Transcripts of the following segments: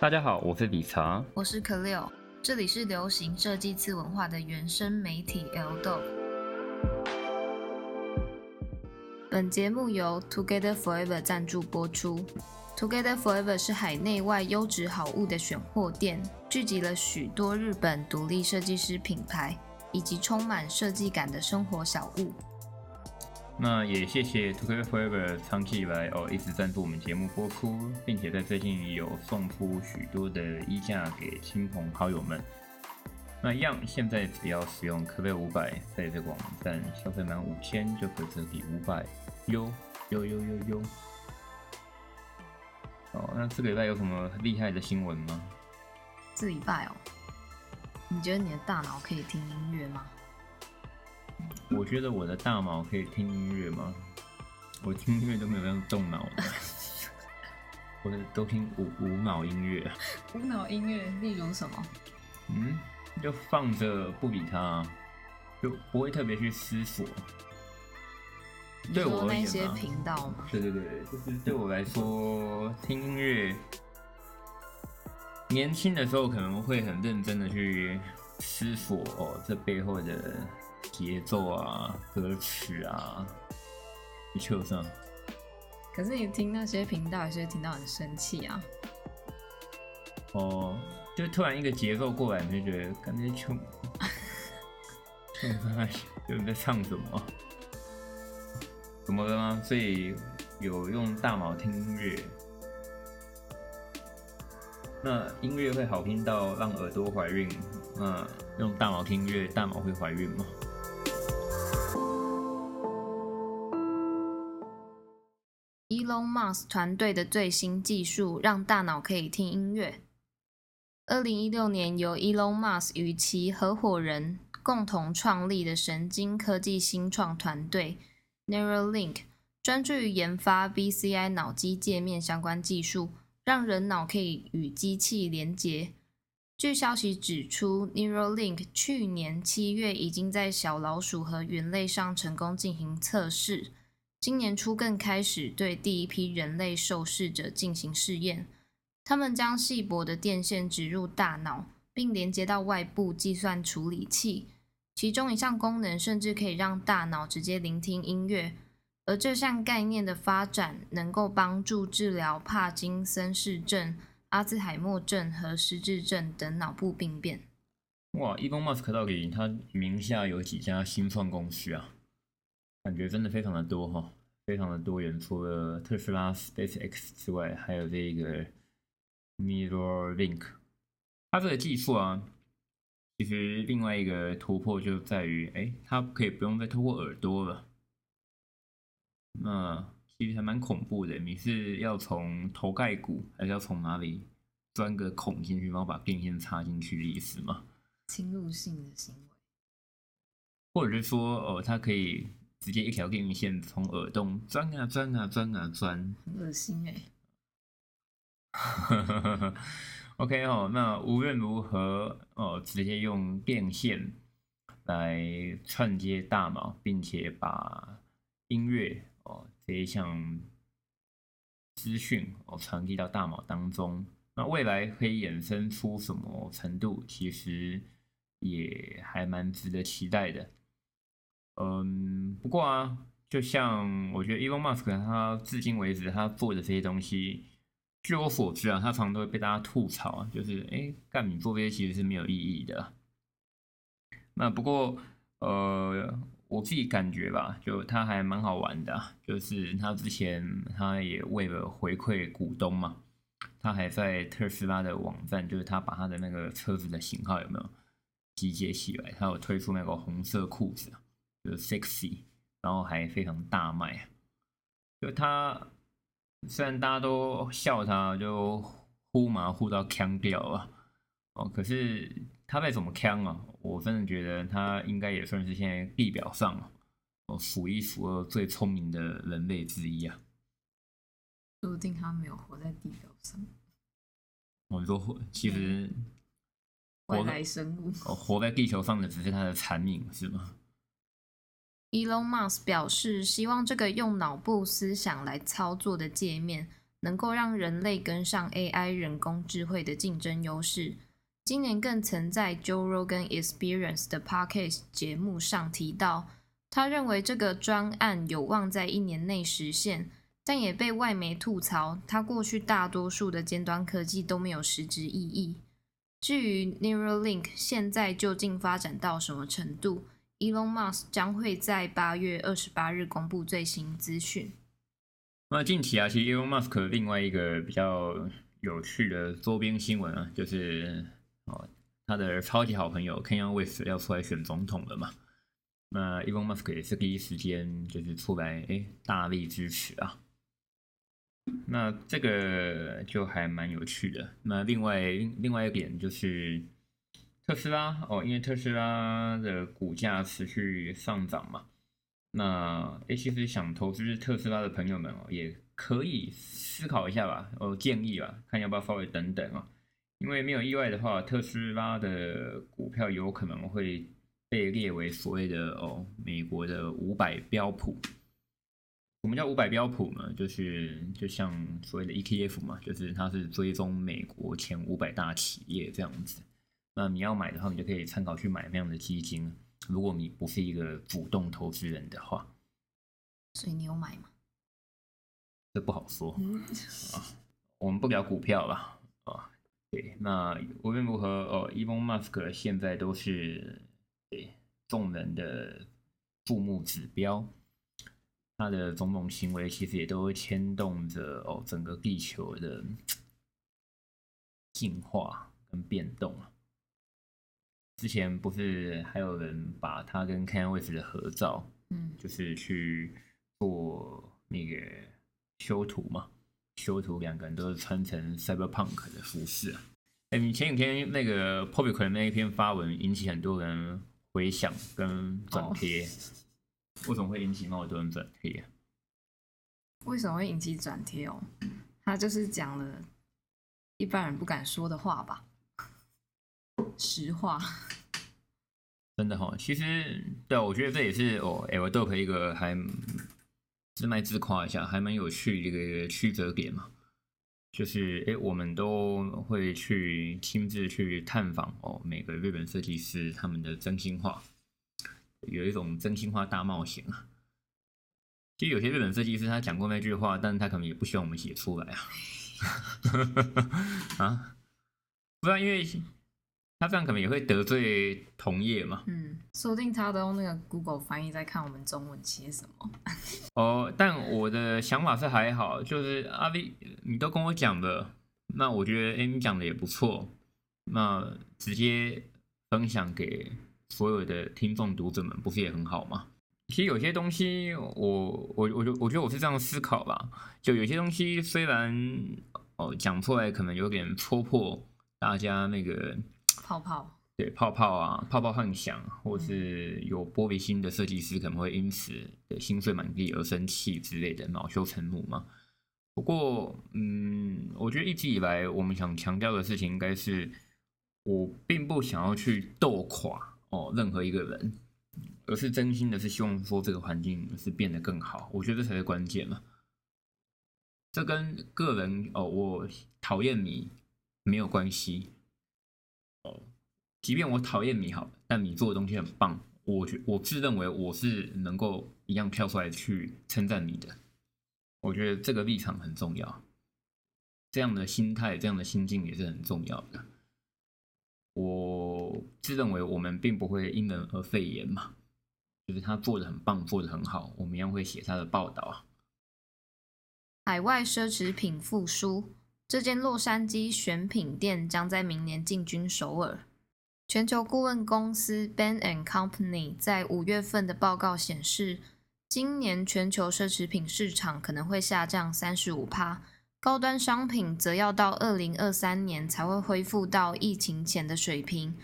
大家好，我是理查，我是可六，这里是流行设计次文化的原生媒体 L Dog。本节目由 Together Forever 赞助播出。Together Forever 是海内外优质好物的选货店，聚集了许多日本独立设计师品牌，以及充满设计感的生活小物。那也谢谢 Together Forever 长期以来哦一直赞助我们节目播出，并且在最近有送出许多的衣架给亲朋好友们。那样，现在只要使用可贝五百，在这个网站消费满五千就可以折抵五百，哟哟哟哟哟。哦，那这个礼拜有什么厉害的新闻吗？这礼拜哦，你觉得你的大脑可以听音乐吗？我觉得我的大脑可以听音乐吗？我听音乐都没有用动脑的，我都听无无脑音乐。无脑音乐，例如什么？嗯，就放着不理它，就不会特别去思索。对我那些频道吗？对对对，就是对我来说，听音乐，年轻的时候可能会很认真的去思索哦，这背后的。节奏啊，歌曲啊，一切上。可是你听那些频道，有是听到很生气啊。哦，就突然一个节奏过来，你就觉得感觉穷，穷在，就在唱什么？怎么了吗？所以有用大脑听音乐，那音乐会好听到让耳朵怀孕？那用大脑听音乐，大脑会怀孕吗 Moss 团队的最新技术让大脑可以听音乐。二零一六年，由 Elon Musk 与其合伙人共同创立的神经科技新创团队 Neuralink，专注于研发 BCI 脑机界面相关技术，让人脑可以与机器连接。据消息指出，Neuralink 去年七月已经在小老鼠和猿类上成功进行测试。今年初更开始对第一批人类受试者进行试验，他们将细薄的电线植入大脑，并连接到外部计算处理器，其中一项功能甚至可以让大脑直接聆听音乐。而这项概念的发展，能够帮助治疗帕金森氏症、阿兹海默症和失智症等脑部病变。哇，伊隆马斯克到底他名下有几家新创公司啊？感觉真的非常的多哈，非常的多元。除了特斯拉、SpaceX 之外，还有这个 Neuralink。它这个技术啊，其实另外一个突破就在于，哎，它可以不用再透过耳朵了。那其实还蛮恐怖的，你是要从头盖骨，还是要从哪里钻个孔进去，然后把电线插进去的意思吗？侵入性的行为，或者是说，哦，它可以。直接一条电线从耳洞钻啊钻啊钻啊钻，很恶心哎。OK 哦，那无论如何哦，直接用电线来串接大脑，并且把音乐哦这一项资讯哦传递到大脑当中。那未来可以衍生出什么程度，其实也还蛮值得期待的。嗯，不过啊，就像我觉得 Elon Musk 他至今为止他做的这些东西，据我所知啊，他常常都会被大家吐槽啊，就是哎，干你做这些其实是没有意义的。那不过呃，我自己感觉吧，就他还蛮好玩的，就是他之前他也为了回馈股东嘛，他还在特斯拉的网站，就是他把他的那个车子的型号有没有集结起来，他有推出那个红色裤子。就 sexy，然后还非常大卖。就他虽然大家都笑他，就呼麻呼到腔掉啊哦，可是他再怎么腔啊，我真的觉得他应该也算是现在地表上哦数一数二最聪明的人类之一啊。说不定他没有活在地表上。我说，其实外来生物哦，活在地球上的只是他的残影，是吗？Elon Musk 表示，希望这个用脑部思想来操作的界面，能够让人类跟上 AI 人工智慧的竞争优势。今年更曾在 Joe Rogan Experience 的 Podcast 节目上提到，他认为这个专案有望在一年内实现，但也被外媒吐槽，他过去大多数的尖端科技都没有实质意义。至于 Neuralink 现在究竟发展到什么程度，Elon Musk 将会在八月二十八日公布最新资讯。那近期啊，其实 Elon Musk 另外一个比较有趣的周边新闻啊，就是哦，他的超级好朋友 Kanye West 要出来选总统了嘛？那 Elon Musk 也是第一时间就是出来哎大力支持啊。那这个就还蛮有趣的。那另外另外一点就是特斯拉哦，因为特斯拉的股价持续上涨嘛。那诶，其实想投资特斯拉的朋友们哦，也可以思考一下吧，哦，建议吧，看要不要稍微等等啊。因为没有意外的话，特斯拉的股票有可能会被列为所谓的哦，美国的五百标普。什么叫五百标普呢？就是就像所谓的 ETF 嘛，就是它是追踪美国前五百大企业这样子。那你要买的话，你就可以参考去买那样的基金。如果你不是一个主动投资人的话，所以你有买吗？这不好说啊。我们不聊股票了啊。对，那无论如何，哦，Elon Musk 现在都是对众人的注目指标。他的种种行为其实也都会牵动着哦整个地球的 进化跟变动啊。之前不是还有人把他跟 Kanye West 的合照，嗯，就是去做那个修图嘛，修图两个人都是穿成 Cyberpunk 的服饰啊。哎，你前几天那个 p o p i c o 那一篇发文引起很多人回响跟转贴，为什么会引起那么多人转贴？为什么会引起转贴哦？他就是讲了一般人不敢说的话吧。实话，真的哈，其实对我觉得这也是哦，L Dope 一个还自卖自夸一下，还蛮有趣的一个曲折点嘛。就是哎，我们都会去亲自去探访哦，每个日本设计师他们的真心话，有一种真心话大冒险啊。其实有些日本设计师他讲过那句话，但是他可能也不希望我们写出来啊。啊，不然因为。他这样可能也会得罪同业嘛？嗯，说不定他都用那个 Google 翻译在看我们中文写什么。哦，但我的想法是还好，就是阿 V，你都跟我讲了，那我觉得哎，你讲的也不错，那直接分享给所有的听众读者们，不是也很好吗？其实有些东西，我我我就我觉得我是这样思考吧，就有些东西虽然哦讲出来可能有点戳破大家那个。泡泡对泡泡啊，泡泡幻想，或是有玻璃心的设计师可能会因此的心碎满地而生气之类的，恼羞成怒嘛。不过，嗯，我觉得一直以来我们想强调的事情，应该是我并不想要去斗垮哦任何一个人，而是真心的是希望说这个环境是变得更好。我觉得这才是关键嘛。这跟个人哦，我讨厌你没有关系。即便我讨厌你好，但你做的东西很棒，我觉我自认为我是能够一样跳出来去称赞你的。我觉得这个立场很重要，这样的心态、这样的心境也是很重要的。我自认为我们并不会因人而废言嘛，就是他做的很棒，做的很好，我们一样会写他的报道。海外奢侈品复苏。这间洛杉矶选品店将在明年进军首尔。全球顾问公司 Ben and Company 在五月份的报告显示，今年全球奢侈品市场可能会下降三十五趴，高端商品则要到二零二三年才会恢复到疫情前的水平。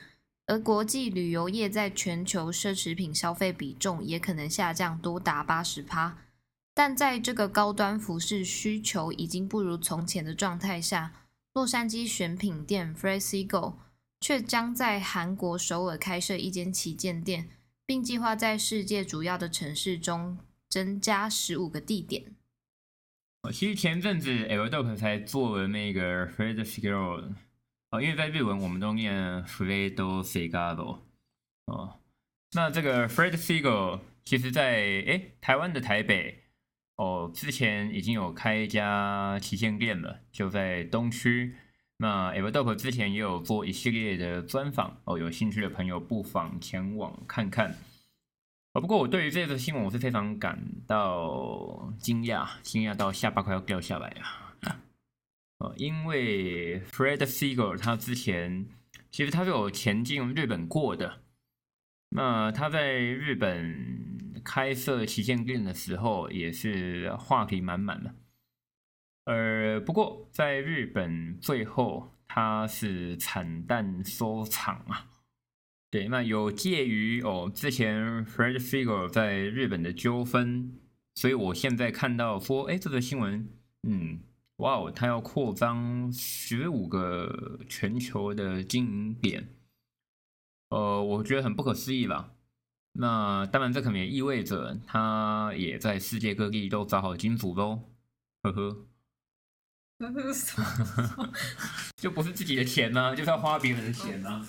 而国际旅游业在全球奢侈品消费比重也可能下降多达八十趴。但在这个高端服饰需求已经不如从前的状态下，洛杉矶选品店 f r e s i g o 却将在韩国首尔开设一间旗舰店，并计划在世界主要的城市中增加十五个地点。哦，其实前阵子 L d o p 才做了那个 Fred Figaro，哦，因为在日文我们都念 Fredo Figaro，哦，那这个 Fred Figaro 其实在诶台湾的台北，哦，之前已经有开一家旗舰店了，就在东区。那 e v e r d o p 之前也有做一系列的专访，哦，有兴趣的朋友不妨前往看看。哦，不过我对于这则新闻我是非常感到惊讶，惊讶到下巴快要掉下来啊！呃，因为 Fred Segal 他之前其实他是有前进日本过的，那他在日本开设旗舰店的时候也是话题满满的。呃，不过在日本最后他是惨淡收场啊。对，那有介于哦，之前 Fred Figure 在日本的纠纷，所以我现在看到说，哎，这个新闻，嗯，哇哦，他要扩张十五个全球的经营点，呃，我觉得很不可思议吧。那当然，这可能也意味着他也在世界各地都找好金主喽，呵呵，就不是自己的钱呢，就是要花别人的钱呢。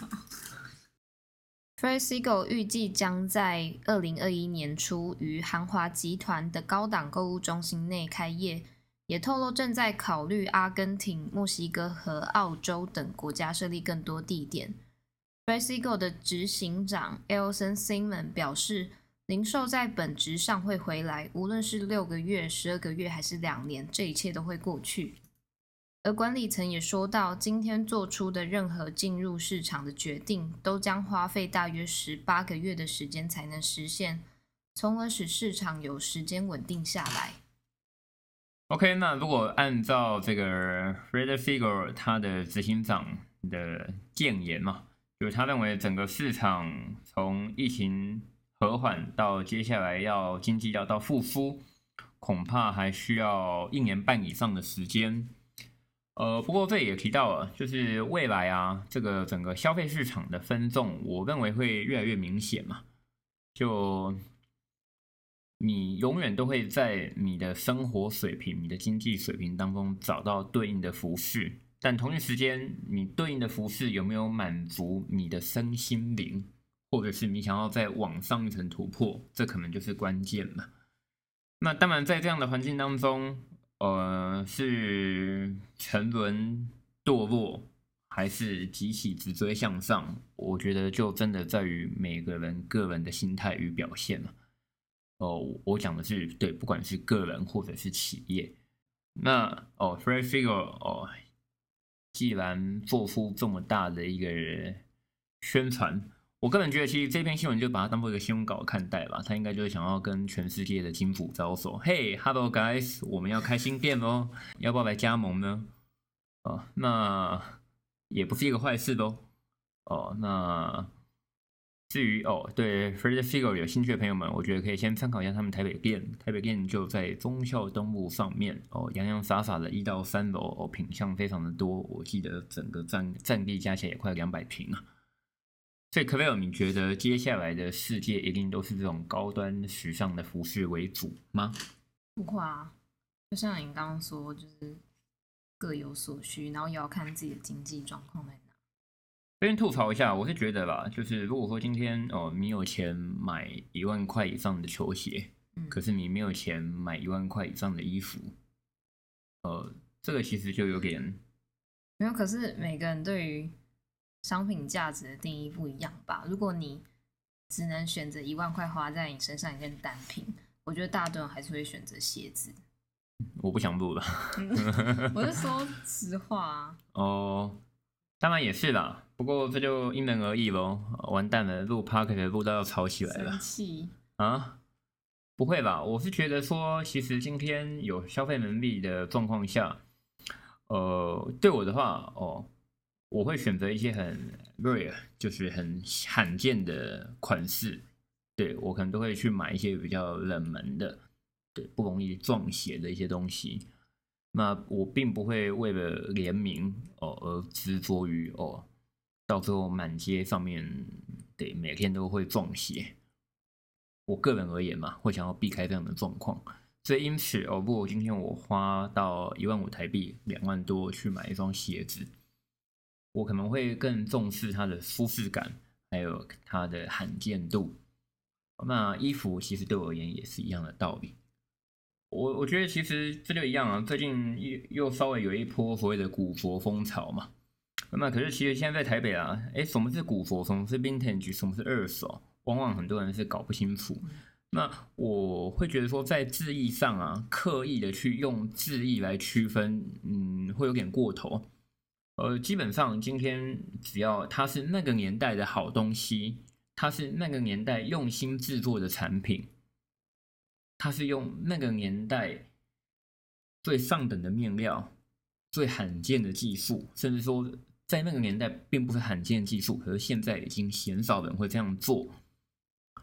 Fred Segal 预计将在二零二一年初于韩华集团的高档购物中心内开业，也透露正在考虑阿根廷、墨西哥和澳洲等国家设立更多地点。Fred Segal 的执行长 Elson Simon 表示，零售在本质上会回来，无论是六个月、十二个月还是两年，这一切都会过去。而管理层也说到，今天做出的任何进入市场的决定，都将花费大约十八个月的时间才能实现，从而使市场有时间稳定下来。OK，那如果按照这个 Fred Figure 他的执行长的建言嘛，就是他认为整个市场从疫情和缓到接下来要经济要到复苏，恐怕还需要一年半以上的时间。呃，不过这也提到了，就是未来啊，这个整个消费市场的分众，我认为会越来越明显嘛。就你永远都会在你的生活水平、你的经济水平当中找到对应的服饰，但同一时间，你对应的服饰有没有满足你的身心灵，或者是你想要再往上一层突破，这可能就是关键嘛。那当然，在这样的环境当中。呃，是沉沦堕落，还是急起直追向上？我觉得就真的在于每个人个人的心态与表现了。哦，我讲的是对，不管是个人或者是企业。那哦，Free Figure 哦，既然做出这么大的一个宣传。我个人觉得，其实这篇新闻就把它当做一个新闻稿看待吧。他应该就是想要跟全世界的金主招手。嘿，Hello guys，我们要开新店喽，要不要来加盟呢？哦，那也不是一个坏事喽。哦，那至于哦，对 f r e d Figure 有兴趣的朋友们，我觉得可以先参考一下他们台北店。台北店就在忠孝东路上面哦，洋洋洒洒的一到三楼哦，品相非常的多。我记得整个占占地加起来也快两百平啊。所以，可贝尔，你觉得接下来的世界一定都是这种高端时尚的服饰为主吗？不会啊，就像你刚刚说，就是各有所需，然后也要看自己的经济状况在哪。这边吐槽一下，我是觉得吧，就是如果说今天哦，你有钱买一万块以上的球鞋，嗯，可是你没有钱买一万块以上的衣服，呃，这个其实就有点没有。可是每个人对于商品价值的定义不一样吧？如果你只能选择一万块花在你身上一件单品，我觉得大多人还是会选择鞋子。我不想录了，我是说实话啊。哦，当然也是啦，不过这就因人而异喽。完蛋了，录 p a r k 的录到要吵起来了。生气啊？不会吧？我是觉得说，其实今天有消费能力的状况下，呃，对我的话，哦。我会选择一些很 rare，就是很罕见的款式，对我可能都会去买一些比较冷门的，对不容易撞鞋的一些东西。那我并不会为了联名哦而执着于哦，到最后满街上面对每天都会撞鞋。我个人而言嘛，会想要避开这样的状况，所以因此哦，如果今天我花到一万五台币，两万多去买一双鞋子，我可能会更重视它的舒适感，还有它的罕见度。那衣服其实对我而言也是一样的道理。我我觉得其实这就一样啊，最近又又稍微有一波所谓的古着风潮嘛。那可是其实现在在台北啊，哎，什么是古着？什么是 vintage？什么是二手？往往很多人是搞不清楚。那我会觉得说，在字义上啊，刻意的去用字义来区分，嗯，会有点过头。呃，基本上今天只要它是那个年代的好东西，它是那个年代用心制作的产品，它是用那个年代最上等的面料、最罕见的技术，甚至说在那个年代并不是罕见技术，可是现在已经鲜少人会这样做。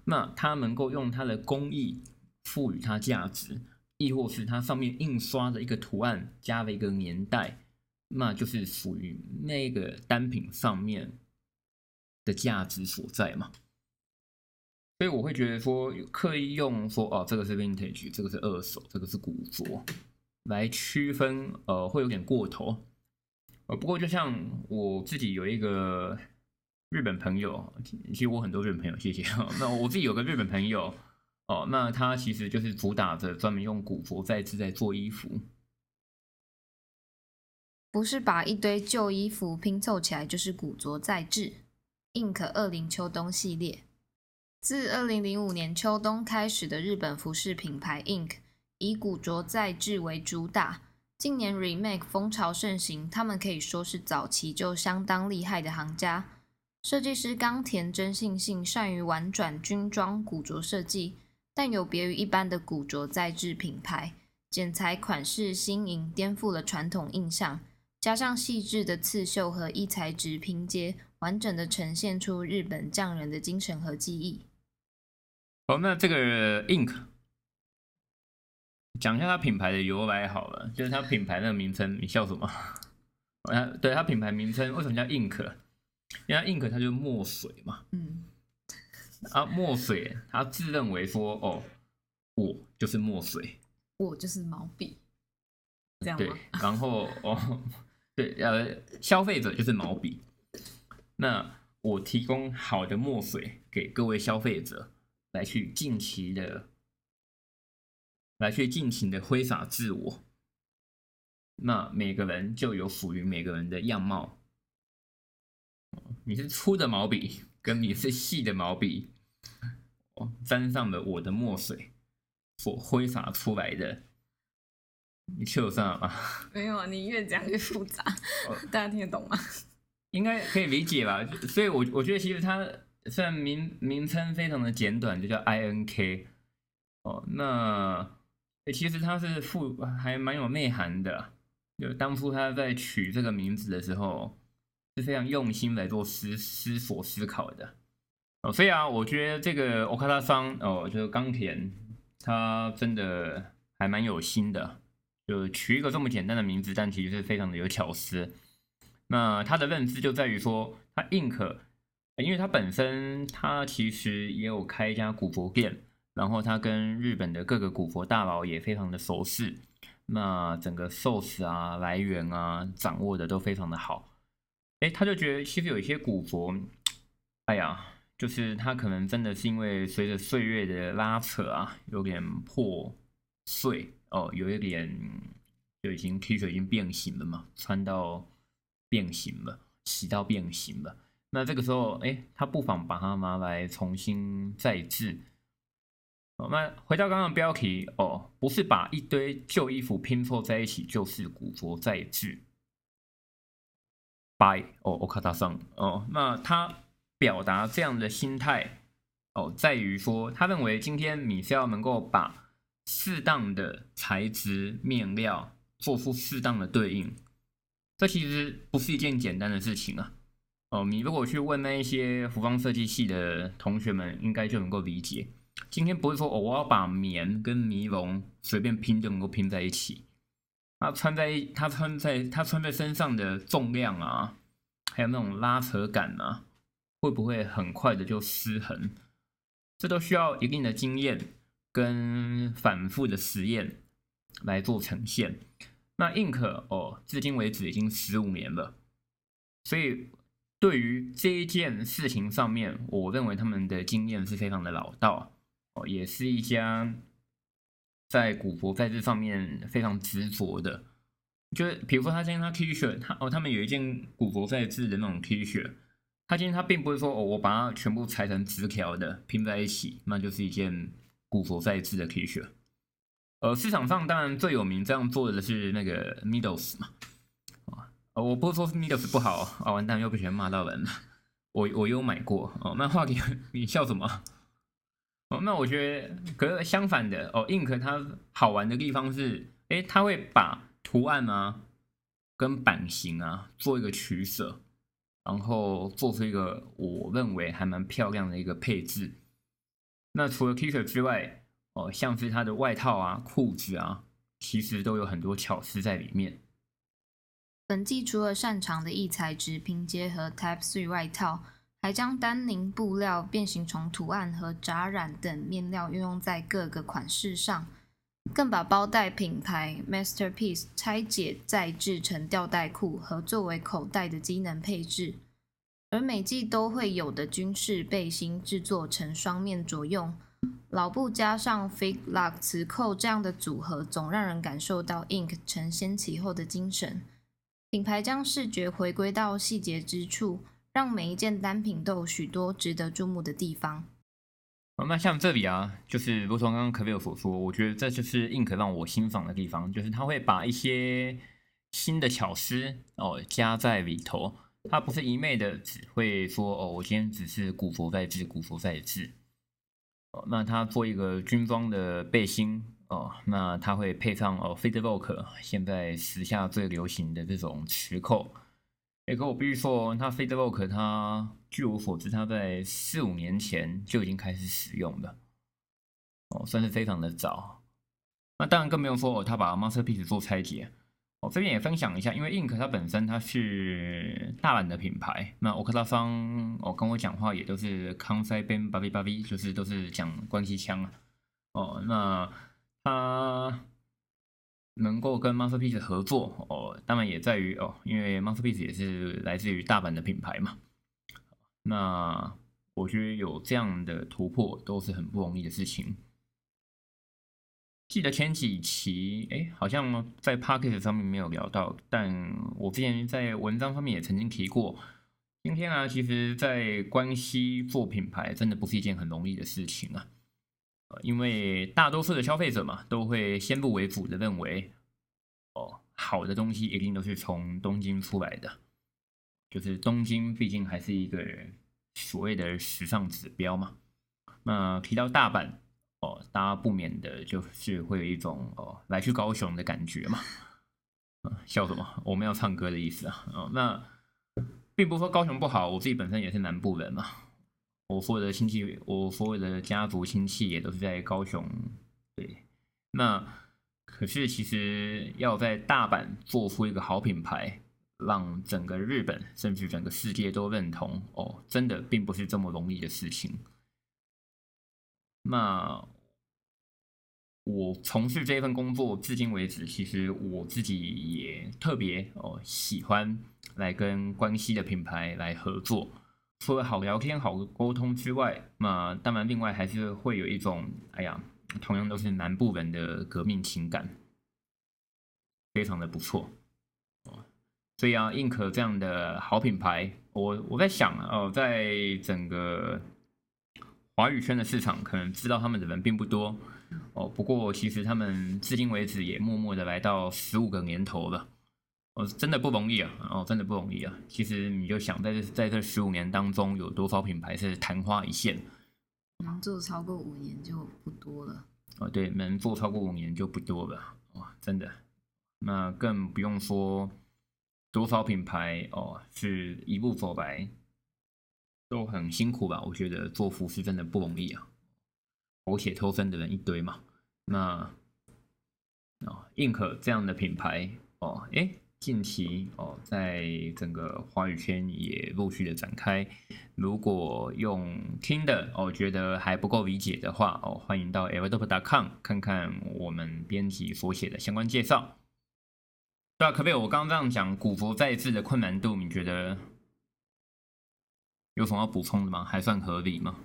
那它能够用它的工艺赋予它价值，亦或是它上面印刷的一个图案加了一个年代，那就是属于那个单品上面的价值所在嘛。所以我会觉得说，刻意用说哦，这个是 vintage，这个是二手，这个是古着，来区分，呃，会有点过头。呃，不过就像我自己有一个。日本朋友，其实我很多日本朋友，谢谢。那我自己有个日本朋友，哦，那他其实就是主打着专门用古着再制在做衣服，不是把一堆旧衣服拼凑起来就是古着再制。Ink 二零秋冬系列，自二零零五年秋冬开始的日本服饰品牌 Ink 以古着再制为主打，近年 Remake 风潮盛行，他们可以说是早期就相当厉害的行家。设计师冈田真信信善于玩转军装古着设计，但有别于一般的古着再制品牌，剪裁款式新颖，颠覆了传统印象。加上细致的刺绣和异材质拼接，完整的呈现出日本匠人的精神和技艺。好，那这个 Ink 讲一下它品牌的由来好了，就是它品牌的名称。你笑什么？啊，对，它品牌名称为什么叫 Ink？因为 ink 它就是墨水嘛，嗯，啊，墨水，他自认为说，哦，我就是墨水，我就是毛笔，这样对，然后哦，对，呃，消费者就是毛笔，那我提供好的墨水给各位消费者来去尽情的，来去尽情的挥洒自我，那每个人就有属于每个人的样貌。你是粗的毛笔，跟你是细的毛笔，沾上了我的墨水所挥洒出来的，你听得上吗？没有啊，你越讲越复杂，大家听得懂吗？应该可以理解吧？所以，我我觉得其实它虽然名名称非常的简短，就叫 I N K，哦，那其实它是富还蛮有内涵的，就当初他在取这个名字的时候。是非常用心来做思思索思考的哦，所以啊，我觉得这个欧卡拉桑哦，就是冈田，他真的还蛮有心的，就取一个这么简单的名字，但其实是非常的有巧思。那他的认知就在于说，他 ink，因为他本身他其实也有开一家古佛店，然后他跟日本的各个古佛大佬也非常的熟识，那整个 source 啊来源啊掌握的都非常的好。哎，他就觉得其实有一些古佛，哎呀，就是他可能真的是因为随着岁月的拉扯啊，有点破碎哦，有一点就已经 T 恤已经变形了嘛，穿到变形了，洗到变形了。那这个时候，哎，他不妨把它拿来重新再制。哦，那回到刚刚的标题哦，不是把一堆旧衣服拼凑在一起就是古着再制。By 哦，我卡达桑哦，那他表达这样的心态哦，在于说，他认为今天你是要能够把适当的材质面料做出适当的对应，这其实不是一件简单的事情啊。哦，你如果去问那一些服装设计系的同学们，应该就能够理解。今天不是说，我要把棉跟尼龙随便拼就能够拼在一起。它穿在它穿在它穿在身上的重量啊，还有那种拉扯感啊，会不会很快的就失衡？这都需要一定的经验，跟反复的实验来做呈现。那 Ink 哦，至今为止已经十五年了，所以对于这一件事情上面，我认为他们的经验是非常的老道哦，也是一家在古佛在这上面非常执着的。就是比如说，他今天他 T 恤，他哦，他们有一件古佛在制的那种 T 恤，他今天他并不是说哦，我把它全部裁成直条的拼在一起，那就是一件古佛在制的 T 恤。呃，市场上当然最有名这样做的是那个 Middles 嘛，啊，我不是说 Middles 不好啊，完蛋又不喜欢骂到人了。我我有买过哦，漫画给你笑什么？哦，那我觉得可是相反的哦，Ink 它好玩的地方是，哎，它会把图案啊跟版型啊做一个取舍，然后做出一个我认为还蛮漂亮的一个配置。那除了 T 恤之外，哦，像是它的外套啊、裤子啊，其实都有很多巧思在里面。本季除了擅长的异材质拼接和 Type Three 外套，还将丹宁布料、变形虫图案和扎染等面料运用在各个款式上，更把包袋品牌 Masterpiece 拆解再制成吊带裤和作为口袋的机能配置。而每季都会有的军事背心制作成双面着用。老布加上 Fig Lock 磁扣这样的组合，总让人感受到 Ink 承先启后的精神。品牌将视觉回归到细节之处，让每一件单品都有许多值得注目的地方。那像这里啊，就是如同刚刚 k a v i 所说，我觉得这就是 Ink 让我欣赏的地方，就是他会把一些新的巧思哦加在里头，他不是一昧的只会说哦，我今天只是古佛在制，古佛在制。哦，那他做一个军装的背心哦，那他会配上哦，FEDERVOKE，现在时下最流行的这种磁扣。哎，可我必须说，他 f e d e r Vogue 他据我所知，他在四五年前就已经开始使用了，哦，算是非常的早。那当然更不用说哦，他把 Masterpiece 做拆解。我这边也分享一下，因为 Ink 它本身它是大阪的品牌，那欧克拉方哦跟我讲话也都是康塞边巴比巴比，就是都是讲关系腔啊。哦，那他能够跟 Masterpiece 合作哦，当然也在于哦，因为 Masterpiece 也是来自于大阪的品牌嘛。那我觉得有这样的突破都是很不容易的事情。记得前几期，哎，好像在 p o c k e t 上面没有聊到，但我之前在文章上面也曾经提过。今天啊，其实，在关西做品牌，真的不是一件很容易的事情啊。因为大多数的消费者嘛，都会先入为主的认为，哦，好的东西一定都是从东京出来的，就是东京毕竟还是一个所谓的时尚指标嘛。那提到大阪。哦，大家不免的就是会有一种哦来去高雄的感觉嘛。笑什么？我们要唱歌的意思啊。哦，那并不说高雄不好，我自己本身也是南部人嘛。我所有的亲戚，我所有的家族亲戚也都是在高雄。对，那可是其实要在大阪做出一个好品牌，让整个日本甚至整个世界都认同，哦，真的并不是这么容易的事情。那我从事这份工作至今为止，其实我自己也特别哦喜欢来跟关西的品牌来合作。除了好聊天、好沟通之外，那当然另外还是会有一种，哎呀，同样都是南部人的革命情感，非常的不错哦。所以啊，ink 这样的好品牌，我我在想哦，在整个。华语圈的市场可能知道他们的人并不多哦，不过其实他们至今为止也默默的来到十五个年头了，哦，真的不容易啊，哦，真的不容易啊。其实你就想在这在这十五年当中，有多少品牌是昙花一现？能做超过五年就不多了。哦，对，能做超过五年就不多了，哇，真的。那更不用说多少品牌哦，是一步走来。都很辛苦吧？我觉得做服饰真的不容易啊，苟且偷生的人一堆嘛。那哦，硬可这样的品牌哦，哎，近期哦，在整个华语圈也陆续的展开。如果用听的哦，觉得还不够理解的话哦，欢迎到 everdope.com 看看我们编辑所写的相关介绍。对啊，可不可以？我刚刚这样讲古佛再制的困难度，你觉得有什么要补充的吗？还算合理吗？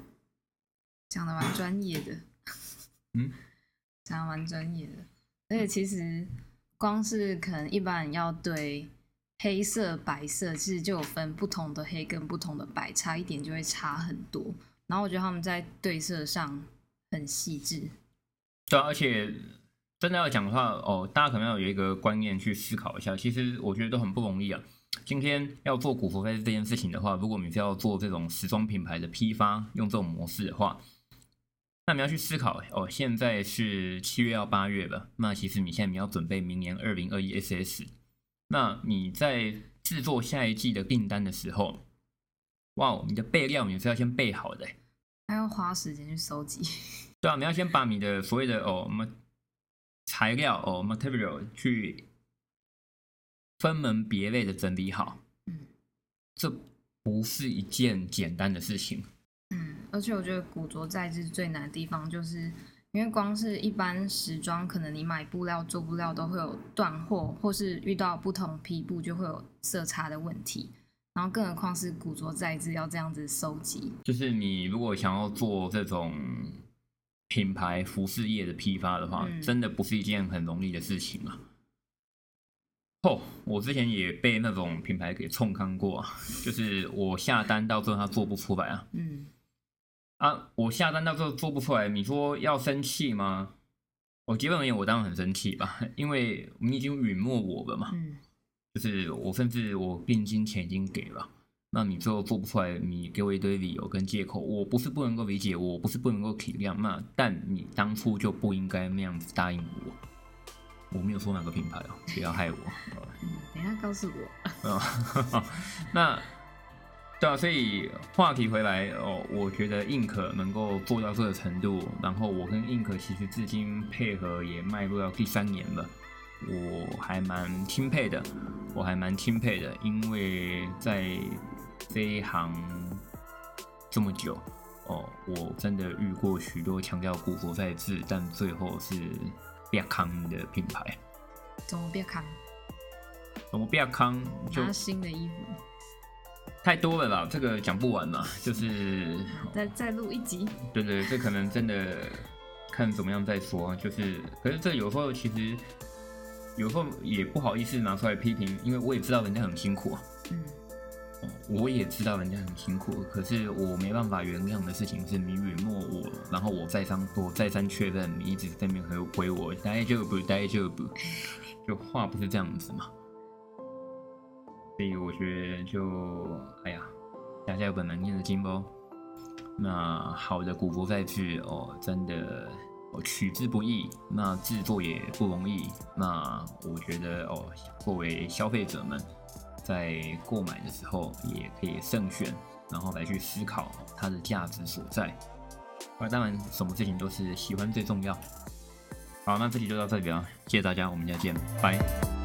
讲的蛮专业的，嗯，讲的蛮专业的，而且其实光是可能一般人要对黑色、白色，其实就有分不同的黑跟不同的白，差一点就会差很多。然后我觉得他们在对色上很细致，对啊，而且真的要讲的话，哦，大家可能要有一个观念去思考一下，其实我觉得都很不容易啊。今天要做古佛费这件事情的话，如果你是要做这种时装品牌的批发，用这种模式的话，那你要去思考哦，现在是七月到八月了，那其实你现在你要准备明年二零二一 SS，那你在制作下一季的订单的时候，哇，你的备料你是要先备好的，还要花时间去收集。对啊，你要先把你的所谓的哦，么材料哦，material 去分门别类的整理好，嗯这不是一件简单的事情。嗯，而且我觉得古着在制最难的地方，就是因为光是一般时装，可能你买布料做布料都会有断货，或是遇到不同批布就会有色差的问题。然后更何况是古着在制要这样子收集，就是你如果想要做这种品牌服饰业的批发的话，嗯真的不是一件很容易的事情啊。哦，我之前也被那种品牌给冲康过啊，就是我下单到最后他做不出来啊。嗯啊，我下单到最后做不出来，你说要生气吗？我基本而言，我当然很生气吧，因为你已经允诺我了嘛，嗯就是我甚至我定金钱已经给了，那你最后做不出来，你给我一堆理由跟借口，我不是不能够理解，我不是不能够体谅，那但你当初就不应该那样子答应我。我没有说哪个品牌哦，不要害我。嗯，等一下告诉我。嗯，那对啊，所以话题回来哦，我觉得硬可能够做到这个程度，然后我跟硬可其实至今配合也迈入到第三年了，我还蛮钦佩的，我还蛮钦佩的，因为在这一行这么久哦，我真的遇过许多强调古佛在制，但最后是变康的品牌，怎么别扛？怎么变康就新的衣服，太多了啦，这个讲不完嘛，就是 再再录一集。对对，这可能真的看怎么样再说。就是，可是这有时候其实有时候也不好意思拿出来批评，因为我也知道人家很辛苦啊，嗯哦我也知道人家很辛苦，可是我没办法原谅的事情是你允诺我，然后我再三我再三确认，你一直在那边回回我，大丈夫大丈夫，就话不是这样子嘛。所以我觉得就哎呀，大家有本难念的经不？那好的古佛在制哦，真的哦取之不易，那制作也不容易。那我觉得哦，作为消费者们在购买的时候也可以慎选，然后来去思考它的价值所在。那当然，什么事情都是喜欢最重要。好，那这期就到这里了，谢谢大家，我们下见，拜。